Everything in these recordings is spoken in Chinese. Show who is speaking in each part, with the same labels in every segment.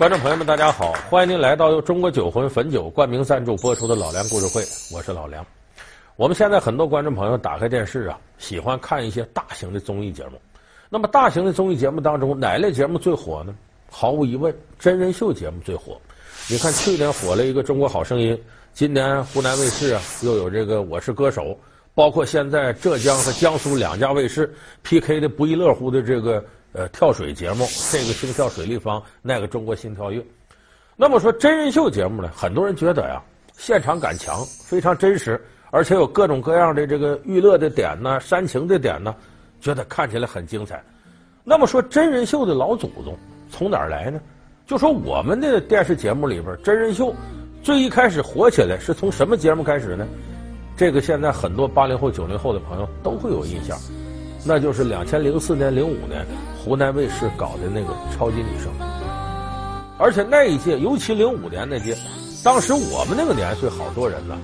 Speaker 1: 观众朋友们，大家好！欢迎您来到由中国酒魂汾酒冠名赞助播出的《老梁故事会》，我是老梁。我们现在很多观众朋友打开电视啊，喜欢看一些大型的综艺节目。那么，大型的综艺节目当中，哪类节目最火呢？毫无疑问，真人秀节目最火。你看，去年火了一个《中国好声音》，今年湖南卫视啊又有这个《我是歌手》，包括现在浙江和江苏两家卫视 PK 的不亦乐乎的这个。呃，跳水节目，这个心跳水立方，那个中国心跳跃。那么说真人秀节目呢，很多人觉得呀，现场感强，非常真实，而且有各种各样的这个娱乐的点呢，煽情的点呢，觉得看起来很精彩。那么说真人秀的老祖宗从哪儿来呢？就说我们的电视节目里边，真人秀最一开始火起来是从什么节目开始呢？这个现在很多八零后、九零后的朋友都会有印象。那就是两千零四年、零五年湖南卫视搞的那个超级女声，而且那一届，尤其零五年那届，当时我们那个年岁，好多人呢，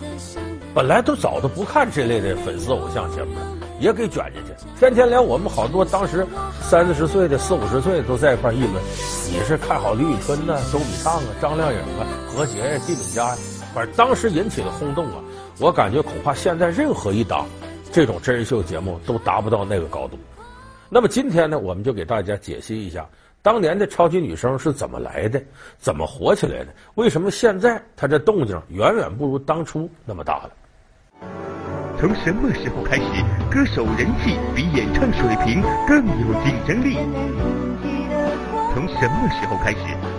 Speaker 1: 本来都早都不看这类的粉丝偶像节目了，也给卷进去，天天连我们好多当时三四十岁的、四五十岁都在一块议论，你是看好李宇春呢、周笔畅啊、张靓颖啊、何洁呀、娣敏佳呀，反正当时引起的轰动啊，我感觉恐怕现在任何一档。这种真人秀节目都达不到那个高度。那么今天呢，我们就给大家解析一下当年的超级女声是怎么来的，怎么火起来的？为什么现在它这动静远远不如当初那么大了？
Speaker 2: 从什么时候开始，歌手人气比演唱水平更有竞争力？从什么时候开始，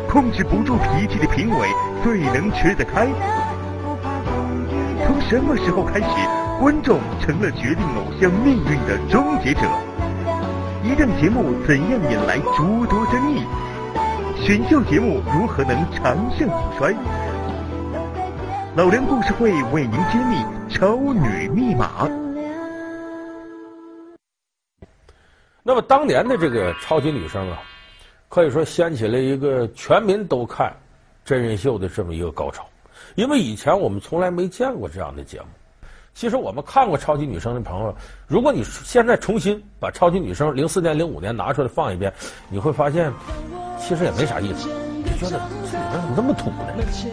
Speaker 2: 控制不住脾气的评委最能吃得开？从什么时候开始？观众成了决定偶像命运的终结者。一档节目怎样引来诸多争议？选秀节目如何能长盛不衰？老梁故事会为您揭秘超女密码。
Speaker 1: 那么当年的这个超级女声啊，可以说掀起了一个全民都看真人秀的这么一个高潮，因为以前我们从来没见过这样的节目。其实我们看过《超级女声》的朋友，如果你现在重新把《超级女声》零四年、零五年拿出来放一遍，你会发现，其实也没啥意思。你觉得这里边怎么那么土呢？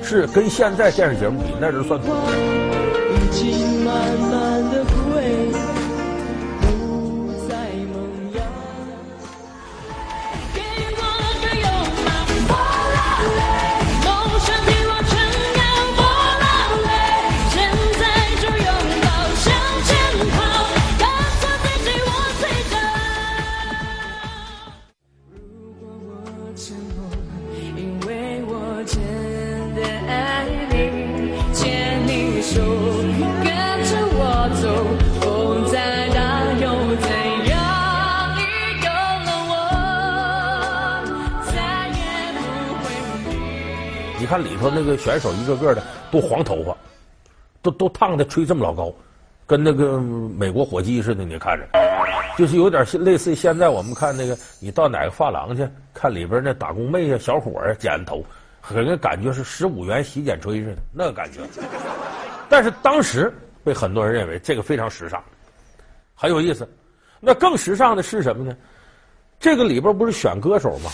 Speaker 1: 是跟现在电视节目比，那就算土。头那个选手一个个的都黄头发，都都烫的吹这么老高，跟那个美国火鸡似的。你看着，就是有点类似现在我们看那个，你到哪个发廊去看里边那打工妹呀、小伙啊剪头，给人感觉是十五元洗剪吹似的那个感觉。但是当时被很多人认为这个非常时尚，很有意思。那更时尚的是什么呢？这个里边不是选歌手吗？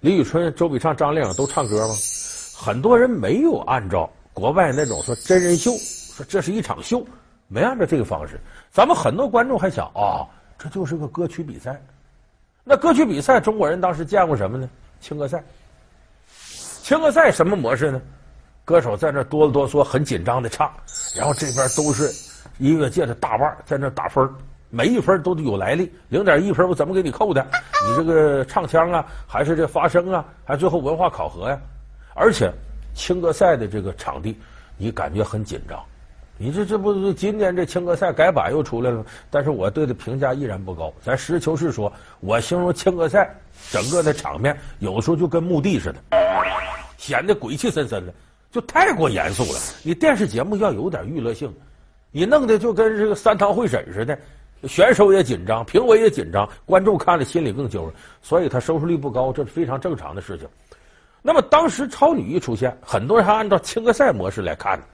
Speaker 1: 李宇春、周笔畅、张靓颖都唱歌吗？很多人没有按照国外那种说真人秀，说这是一场秀，没按照这个方式。咱们很多观众还想啊、这就是个歌曲比赛。那歌曲比赛，中国人当时见过什么呢？青歌赛。青歌赛什么模式呢？歌手在那哆哆嗦，很紧张的唱，然后这边都是音乐界的大腕在那打分，每一分都得有来历，零点一分我怎么给你扣的？你这个唱腔啊，还是这发声啊，还最后文化考核呀、而且，青歌赛的这个场地，你感觉很紧张。你这这不是今年这青歌赛改版又出来了，但是我对的评价依然不高。咱实事求是说，我形容青歌赛整个的场面，有时候就跟墓地似的，显得鬼气森森的，就太过严肃了。你电视节目要有点娱乐性，你弄得就跟这个三堂会审似的，选手也紧张，评委也紧张，观众看了心里更揪，所以他收视率不高，这是非常正常的事情。那么当时超女一出现，很多人还按照青歌赛模式来看呢，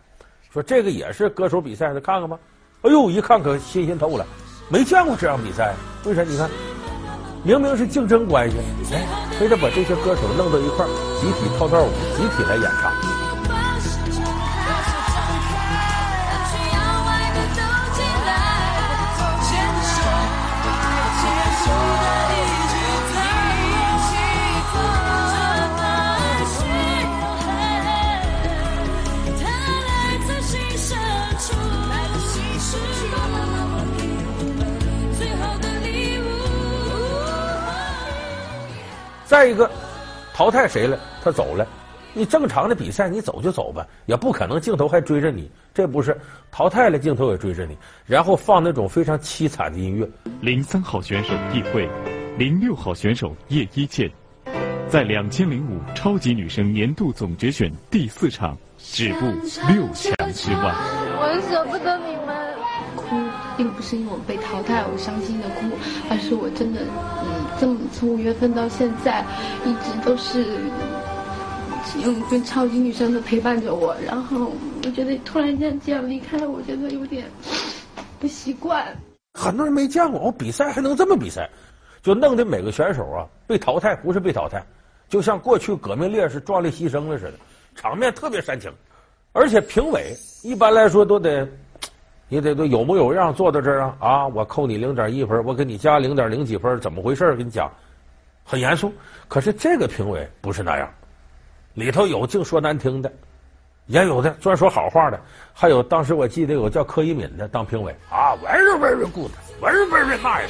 Speaker 1: 说这个也是歌手比赛的，看看吧。哎呦，一看可新鲜透了，没见过这样比赛。为啥？你看，明明是竞争关系，哎，非得把这些歌手弄到一块儿，集体跳段舞，集体来演唱。再一个，淘汰谁了？他走了。你正常的比赛，你走就走吧，也不可能镜头还追着你。这不是淘汰了，镜头也追着你，然后放那种非常凄惨的音乐。
Speaker 3: 零三号选手易慧，零六号选手叶一茜，在两千零五超级女声年度总决选第四场止步六强之外。
Speaker 4: 我舍不得你们。并不是因为我被淘汰我伤心的哭，而是我真的，嗯，这么从五月份到现在，一直都是用跟超级女生的陪伴着我。然后我觉得突然间这样离开，我觉得有点不习惯。
Speaker 1: 很多人没见过，我比赛还能这么比赛，就弄得每个选手啊被淘汰，不是被淘汰，就像过去革命烈士壮烈牺牲了似的，场面特别煽情。而且评委一般来说都得。你得都有模有样坐到这儿啊啊！我扣你零点一分，我给你加零点零几分，怎么回事？跟你讲，很严肃。可是这个评委不是那样，里头有净说难听的，也有的专说好话的，还有当时我记得有个叫柯以敏的当评委啊，very very good，very very nice，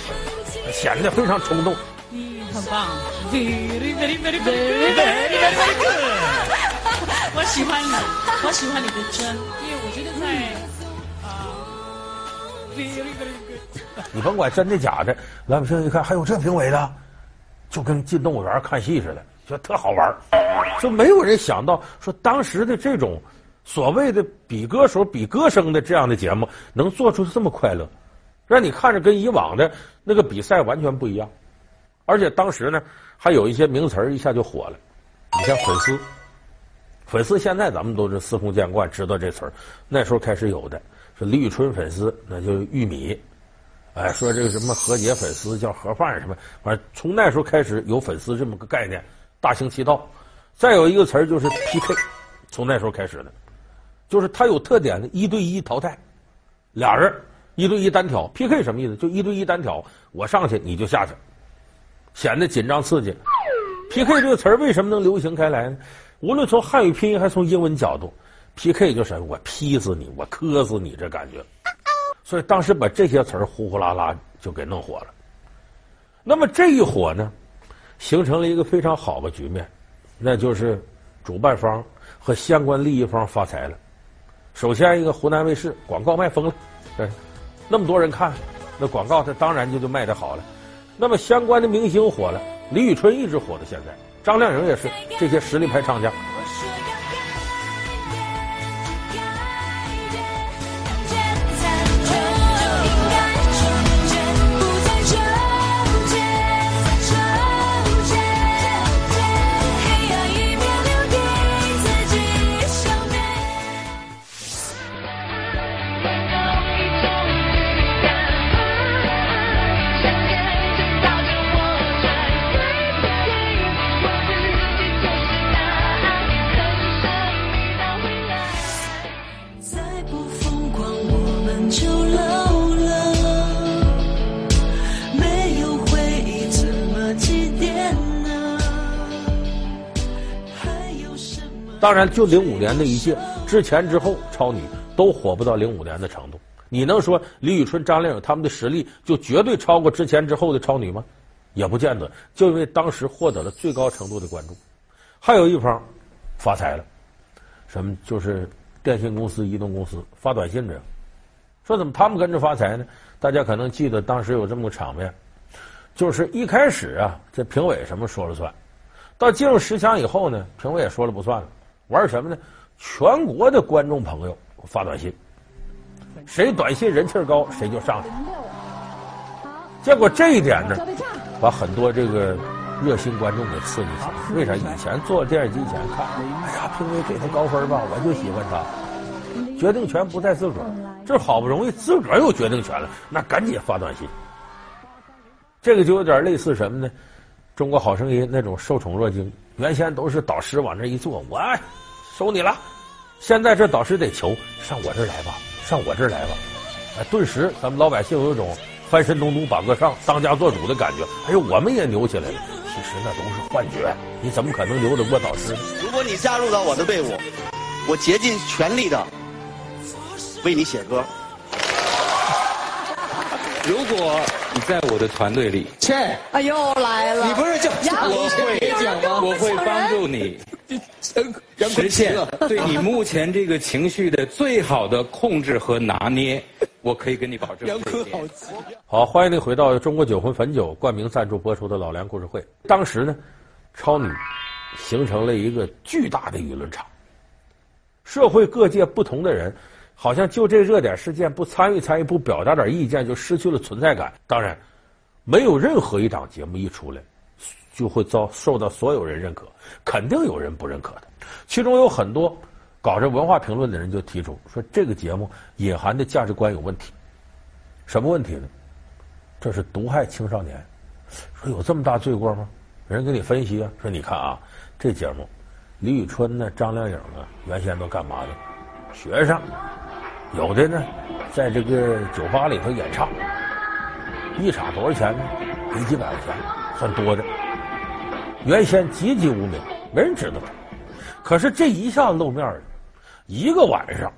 Speaker 1: 显得非常冲动。
Speaker 5: 很棒，very very very very very good，我喜欢你，我喜欢你的真，因为我觉得在。
Speaker 1: 你甭管真的假的，老百姓一看还有这评委的，就跟进动物园看戏似的，觉得特好玩。就没有人想到说当时的这种所谓的比歌手、比歌声的这样的节目，能做出这么快乐，让你看着跟以往的那个比赛完全不一样。而且当时呢，还有一些名词一下就火了。你像粉丝，粉丝现在咱们都是司空见惯，知道这词儿，那时候开始有的。李宇春粉丝那就是玉米，哎，说这个什么何洁粉丝叫盒饭什么，反正从那时候开始有粉丝这么个概念，大行其道。再有一个词儿就是 PK，从那时候开始的，就是它有特点的一对一淘汰，俩人一对一单挑 PK 什么意思？就一对一单挑，我上去你就下去，显得紧张刺激。PK 这个词儿为什么能流行开来呢？无论从汉语拼音还是从英文角度。P.K. 就是我劈死你，我磕死你，这感觉。所以当时把这些词儿呼呼啦啦就给弄火了。那么这一火呢，形成了一个非常好的局面，那就是主办方和相关利益方发财了。首先，一个湖南卫视广告卖疯了，对，那么多人看，那广告它当然就就卖的好了。那么相关的明星火了，李宇春一直火到现在，张靓颖也是，这些实力派唱将。当然，就零五年那一届，之前之后，超女都火不到零五年的程度。你能说李宇春、张靓颖他们的实力就绝对超过之前之后的超女吗？也不见得。就因为当时获得了最高程度的关注，还有一方发财了，什么就是电信公司、移动公司发短信的，说怎么他们跟着发财呢？大家可能记得当时有这么个场面，就是一开始啊，这评委什么说了算，到进入十强以后呢，评委也说了不算了。玩什么呢？全国的观众朋友发短信，谁短信人气高，谁就上去。结果这一点呢，把很多这个热心观众给刺激起来。为啥？以前坐电视机前看，哎呀，评委给他高分吧，我就喜欢他。决定权不在自个儿，这好不容易自个儿有决定权了，那赶紧发短信。这个就有点类似什么呢？中国好声音那种受宠若惊，原先都是导师往那一坐，我收你了。现在这导师得求上我这儿来吧，上我这儿来吧。哎，顿时咱们老百姓有一种翻身农奴把个上，当家做主的感觉。哎呦，我们也牛起来了。其实那都是幻觉，你怎么可能牛得过导师呢？
Speaker 6: 如果你加入到我的队伍，我竭尽全力的为你写歌。
Speaker 7: 如果你在我的团队里，
Speaker 8: 切，啊又来了，
Speaker 7: 你不是就我会讲吗？我会帮助你 实现对你目前这个情绪的最好的控制和拿捏，我可以跟你保证。
Speaker 8: 杨坤好急。
Speaker 1: 好，欢迎您回到中国酒魂汾酒冠名赞助播出的老梁故事会。当时呢，超女形成了一个巨大的舆论场，社会各界不同的人。好像就这热点事件不参与参与不表达点意见就失去了存在感。当然，没有任何一档节目一出来就会遭受到所有人认可，肯定有人不认可的。其中有很多搞着文化评论的人就提出说，这个节目隐含的价值观有问题。什么问题呢？这是毒害青少年。说有这么大罪过吗？人给你分析啊，说你看啊，这节目李宇春呢、张靓颖啊，原先都干嘛的？学生。有的呢，在这个酒吧里头演唱，一场多少钱呢？没几百块钱，算多的。原先籍籍无名，没人知道他。可是这一下子露面了，一个晚上，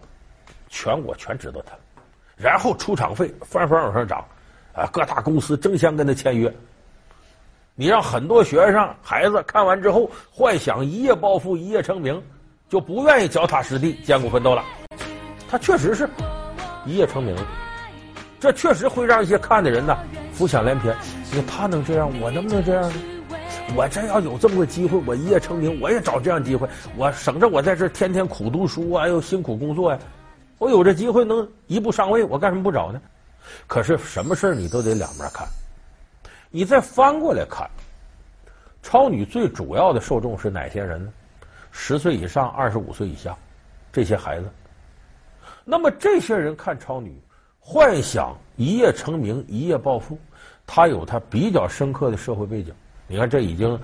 Speaker 1: 全国全知道他了。然后出场费翻番往上涨，啊，各大公司争相跟他签约。你让很多学生孩子看完之后，幻想一夜暴富、一夜成名，就不愿意脚踏实地、艰苦奋斗了。他确实是一夜成名，这确实会让一些看的人呢浮想联翩。你他能这样，我能不能这样呢？我真要有这么个机会，我一夜成名，我也找这样机会。我省着我在这天天苦读书啊，又辛苦工作呀，我有这机会能一步上位，我干什么不找呢？可是什么事你都得两面看。你再翻过来看，超女最主要的受众是哪些人呢？十岁以上，二十五岁以下，这些孩子。那么这些人看超女，幻想一夜成名、一夜暴富，他有他比较深刻的社会背景。你看，这已经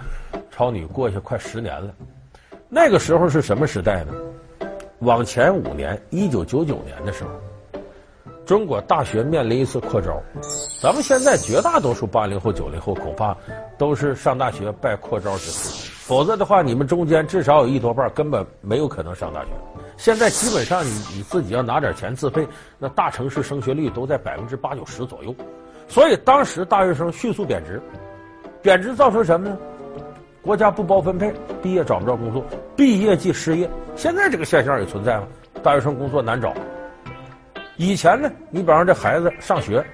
Speaker 1: 超女过去快十年了。那个时候是什么时代呢？往前五年，一九九九年的时候，中国大学面临一次扩招。咱们现在绝大多数八零后、九零后恐怕都是上大学拜扩招之赐，否则的话，你们中间至少有一多半根本没有可能上大学。现在基本上你你自己要拿点钱自费，那大城市升学率都在百分之八九十左右，所以当时大学生迅速贬值，贬值造成什么呢？国家不包分配，毕业找不着工作，毕业即失业。现在这个现象也存在吗？大学生工作难找。以前呢，你比方这孩子上学，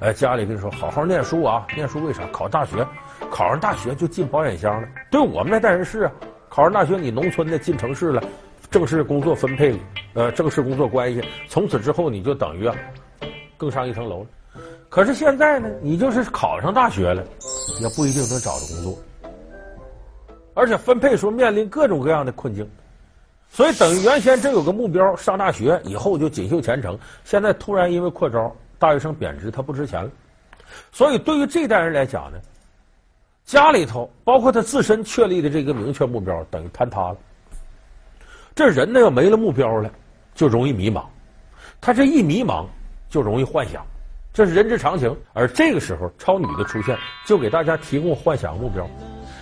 Speaker 1: 哎，家里跟你说好好念书啊，念书为啥？考大学，考上大学就进保险箱了。对我们那代人是啊，考上大学你农村的进城市了。正式工作分配，呃，正式工作关系，从此之后你就等于啊，更上一层楼了。可是现在呢，你就是考上大学了，也不一定能找着工作，而且分配时候面临各种各样的困境。所以等于原先这有个目标，上大学以后就锦绣前程，现在突然因为扩招，大学生贬值，他不值钱了。所以对于这代人来讲呢，家里头包括他自身确立的这个明确目标，等于坍塌了。这人呢，要没了目标了，就容易迷茫。他这一迷茫，就容易幻想，这是人之常情。而这个时候，超女的出现，就给大家提供幻想目标。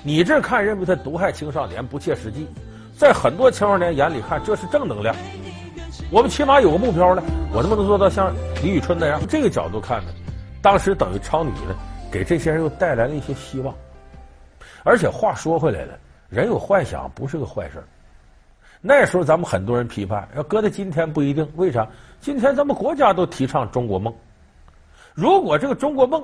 Speaker 1: 你这看认为他毒害青少年，不切实际；在很多青少年眼里看，这是正能量。我们起码有个目标了，我能不能做到像李宇春那样？这个角度看呢，当时等于超女呢，给这些人又带来了一些希望。而且话说回来了，人有幻想不是个坏事。那时候咱们很多人批判，要搁在今天不一定。为啥？今天咱们国家都提倡中国梦。如果这个中国梦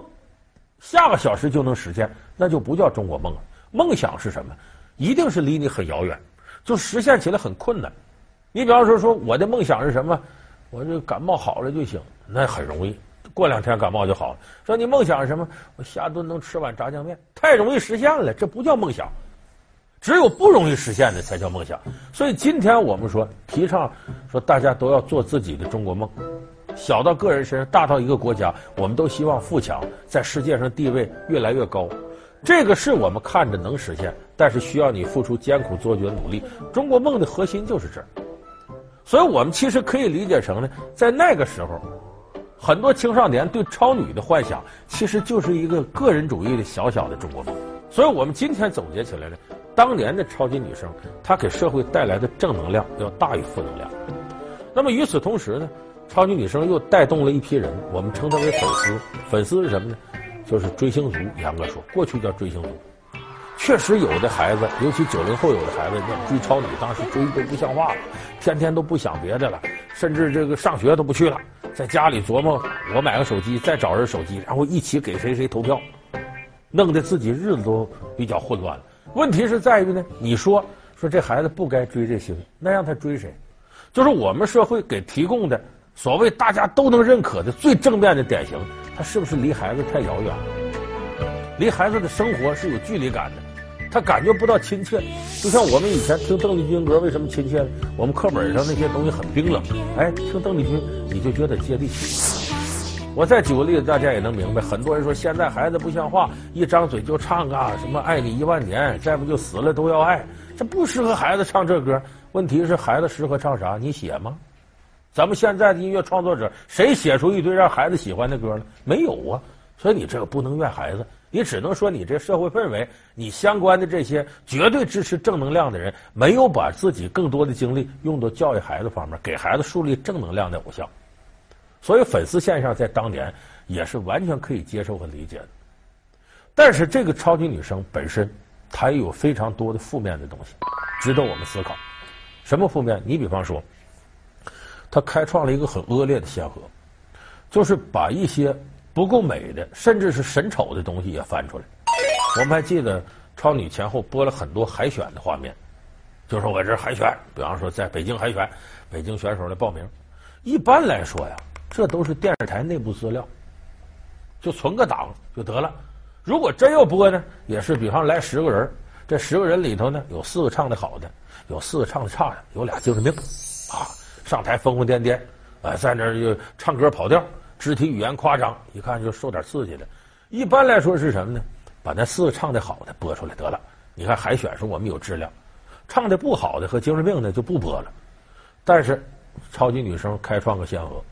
Speaker 1: 下个小时就能实现，那就不叫中国梦了。梦想是什么？一定是离你很遥远，就实现起来很困难。你比方说，说我的梦想是什么？我这感冒好了就行，那很容易，过两天感冒就好了。说你梦想是什么？我下顿能吃碗炸酱面，太容易实现了，这不叫梦想。只有不容易实现的才叫梦想，所以今天我们说提倡说大家都要做自己的中国梦，小到个人身上，大到一个国家，我们都希望富强，在世界上地位越来越高。这个是我们看着能实现，但是需要你付出艰苦卓绝的努力。中国梦的核心就是这儿，所以我们其实可以理解成呢，在那个时候，很多青少年对超女的幻想，其实就是一个个人主义的小小的中国梦。所以我们今天总结起来呢，当年的超级女声，她给社会带来的正能量要大于负能量。那么与此同时呢，超级女声又带动了一批人，我们称她为粉丝。粉丝是什么呢？就是追星族。严格说，过去叫追星族。确实有的孩子，尤其九零后有的孩子，那追超女，当时追都不像话了，天天都不想别的了，甚至这个上学都不去了，在家里琢磨我买个手机，再找人手机，然后一起给谁谁投票，弄得自己日子都比较混乱了。问题是在于呢，你说说这孩子不该追这星，那让他追谁？就是我们社会给提供的所谓大家都能认可的最正面的典型，他是不是离孩子太遥远了？离孩子的生活是有距离感的，他感觉不到亲切。就像我们以前听邓丽君歌，为什么亲切？我们课本上那些东西很冰冷，哎，听邓丽君你就觉得接地气。我再举个例子，大家也能明白。很多人说现在孩子不像话，一张嘴就唱啊什么爱你一万年，再不就死了都要爱，这不适合孩子唱这歌。问题是孩子适合唱啥？你写吗？咱们现在的音乐创作者，谁写出一堆让孩子喜欢的歌呢？没有啊。所以你这个不能怨孩子，你只能说你这社会氛围，你相关的这些绝对支持正能量的人，没有把自己更多的精力用到教育孩子方面，给孩子树立正能量的偶像。所以粉丝现象在当年也是完全可以接受和理解的。但是这个超级女声本身，它也有非常多的负面的东西，值得我们思考。什么负面？你比方说，他开创了一个很恶劣的先河，就是把一些不够美的，甚至是神丑的东西也翻出来。我们还记得超女前后播了很多海选的画面，就说我这海选，比方说在北京海选，北京选手来报名。一般来说呀，这都是电视台内部资料，就存个档就得了。如果真要播呢，也是比方来十个人，这十个人里头呢，有四个唱的好的。有四个唱的差的，有俩精神病，啊，上台疯疯癫癫，啊，在那儿就唱歌跑调，肢体语言夸张，一看就受点刺激的。一般来说是什么呢？把那四个唱的好的播出来得了。你看海选时候我们有质量，唱的不好的和精神病的就不播了。但是超级女声开创个先河，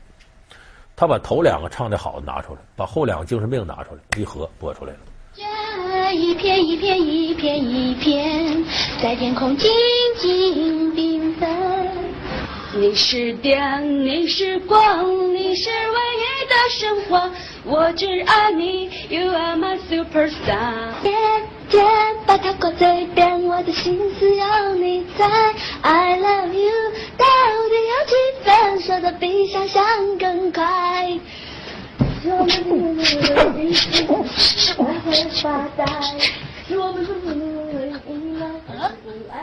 Speaker 1: 他把头两个唱的好的拿出来，把后两个精神病拿出来，一合播出来了。
Speaker 9: 这一片一片一片一片，在天空静静缤纷。你是电，你是光，你是唯一的神话，我只爱你，You are my superstar。天天把它挂嘴边，我的心思有你在，I love you，到底有几分，说的比想象更快。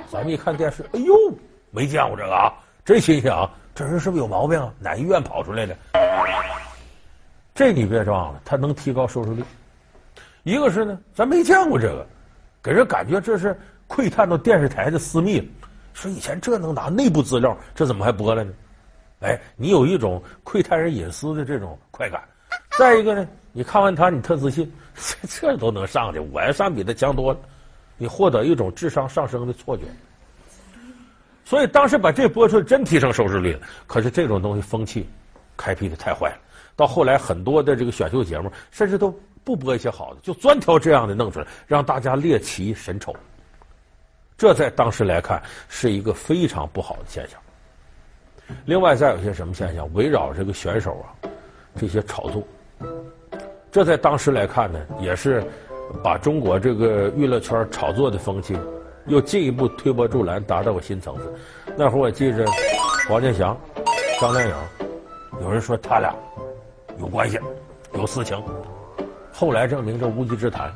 Speaker 1: 咱们一看电视，哎呦，没见过这个啊，真新鲜啊！这人是不是有毛病啊？哪医院跑出来的？这你别忘了，他能提高收视率。一个是呢，咱没见过这个，给人感觉这是窥探到电视台的私密了。说以前这能拿内部资料，这怎么还播了呢？哎，你有一种窥探人隐私的这种快感。再一个呢，你看完他，你特自信，这都能上去，我要上比他强多了，你获得一种智商上升的错觉。所以当时把这播出来，真提升收视率了。可是这种东西风气开辟的太坏了，到后来很多的这个选秀节目，甚至都不播一些好的，就专挑这样的弄出来，让大家猎奇神丑。这在当时来看是一个非常不好的现象。另外，再有些什么现象，围绕这个选手啊，这些炒作。这在当时来看呢，也是把中国这个娱乐圈炒作的风气又进一步推波助澜，达到个新层次。那会儿我记着黄健翔、张靓颖，有人说他俩有关系、有私情，后来证明这无稽之谈。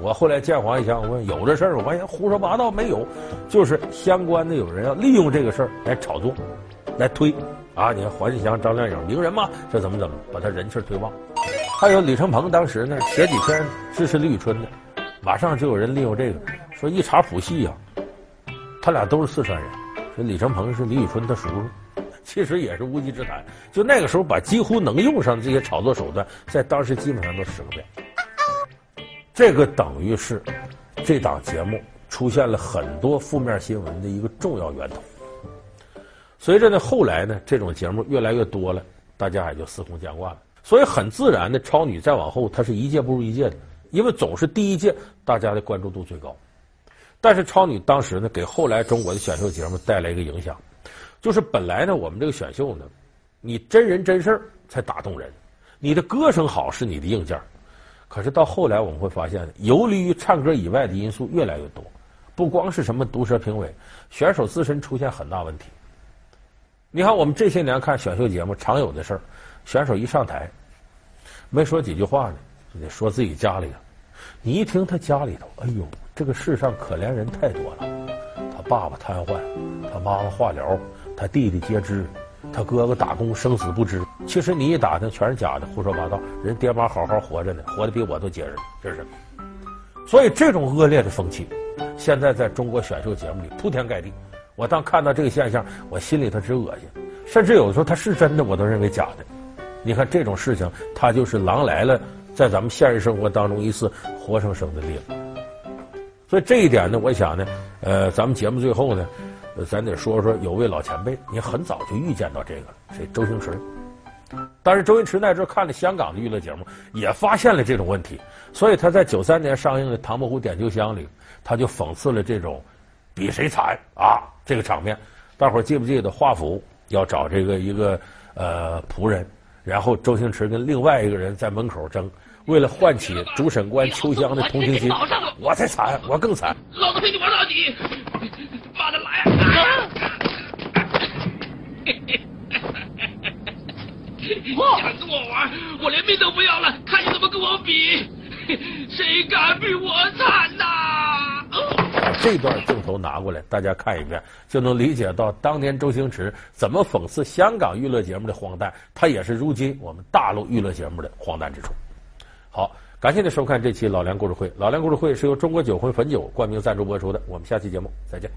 Speaker 1: 我后来见黄健翔，我问有这事儿，我发现胡说八道，没有，就是相关的有人要利用这个事儿来炒作、来推啊！你看黄健翔、张靓颖名人嘛，这怎么怎么把他人气推旺。还有李承鹏当时呢，前几天支持李宇春的，马上就有人利用这个说一查谱系呀，他俩都是四川人，说李承鹏是李宇春他叔叔，其实也是无稽之谈。就那个时候，把几乎能用上的这些炒作手段，在当时基本上都使个遍。这个等于是这档节目出现了很多负面新闻的一个重要源头。随着呢后来呢这种节目越来越多了，大家也就司空见惯了。所以很自然的，超女再往后，她是一届不如一届的，因为总是第一届大家的关注度最高。但是超女当时呢，给后来中国的选秀节目带来一个影响，就是本来呢，我们这个选秀呢，你真人真事儿才打动人，你的歌声好是你的硬件，可是到后来我们会发现，游离于唱歌以外的因素越来越多，不光是什么毒舌评委，选手自身出现很大问题。你看我们这些年看选秀节目常有的事儿，选手一上台，没说几句话呢，就得说自己家里的，你一听他家里头，哎呦。这个世上可怜人太多了，他爸爸瘫痪，他妈妈化疗，他弟弟截肢，他哥哥打工生死不知。其实你一打听，全是假的，胡说八道。人爹妈好好活着呢，活得比我都结实，这是。所以这种恶劣的风气，现在在中国选秀节目里铺天盖地。我当看到这个现象，我心里头直恶心，甚至有的时候他是真的，我都认为假的。你看这种事情，他就是狼来了，在咱们现实生活当中一次活生生的例子。所以这一点呢，我想呢，呃，咱们节目最后呢，咱得说说有位老前辈，你很早就预见到这个了，谁？周星驰。但是周星驰那时候看了香港的娱乐节目，也发现了这种问题，所以他在九三年上映的《唐伯虎点秋香》里，他就讽刺了这种比谁惨啊这个场面。大伙儿记不记得华府要找这个一个呃仆人，然后周星驰跟另外一个人在门口争。为了唤起主审官秋香的同情心，我才惨，我更惨。
Speaker 10: 老子陪你玩到底，妈的来啊！想跟我玩，我连命都不要了，看你怎么跟我比，谁敢比我惨呐、啊？
Speaker 1: 这段镜头拿过来，大家看一遍，就能理解到当年周星驰怎么讽刺香港娱乐节目的荒诞，他也是如今我们大陆娱乐节目的荒诞之处。好，感谢您收看这期《老梁故事会》。《老梁故事会》是由中国酒魂汾酒冠名赞助播出的。我们下期节目再见。